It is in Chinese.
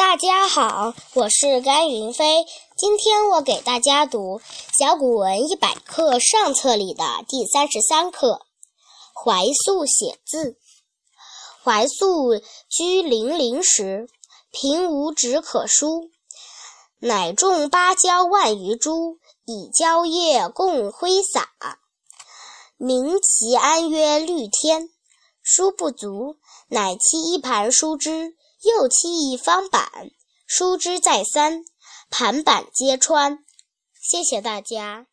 大家好，我是甘云飞。今天我给大家读《小古文一百课》上册里的第三十三课《怀素写字》。怀素居零陵时，平无纸可书，乃种芭蕉万余株，以蕉叶共挥洒。名其安曰绿天。书不足，乃漆一盘书之。又漆一方板，书之再三，盘板皆穿。谢谢大家。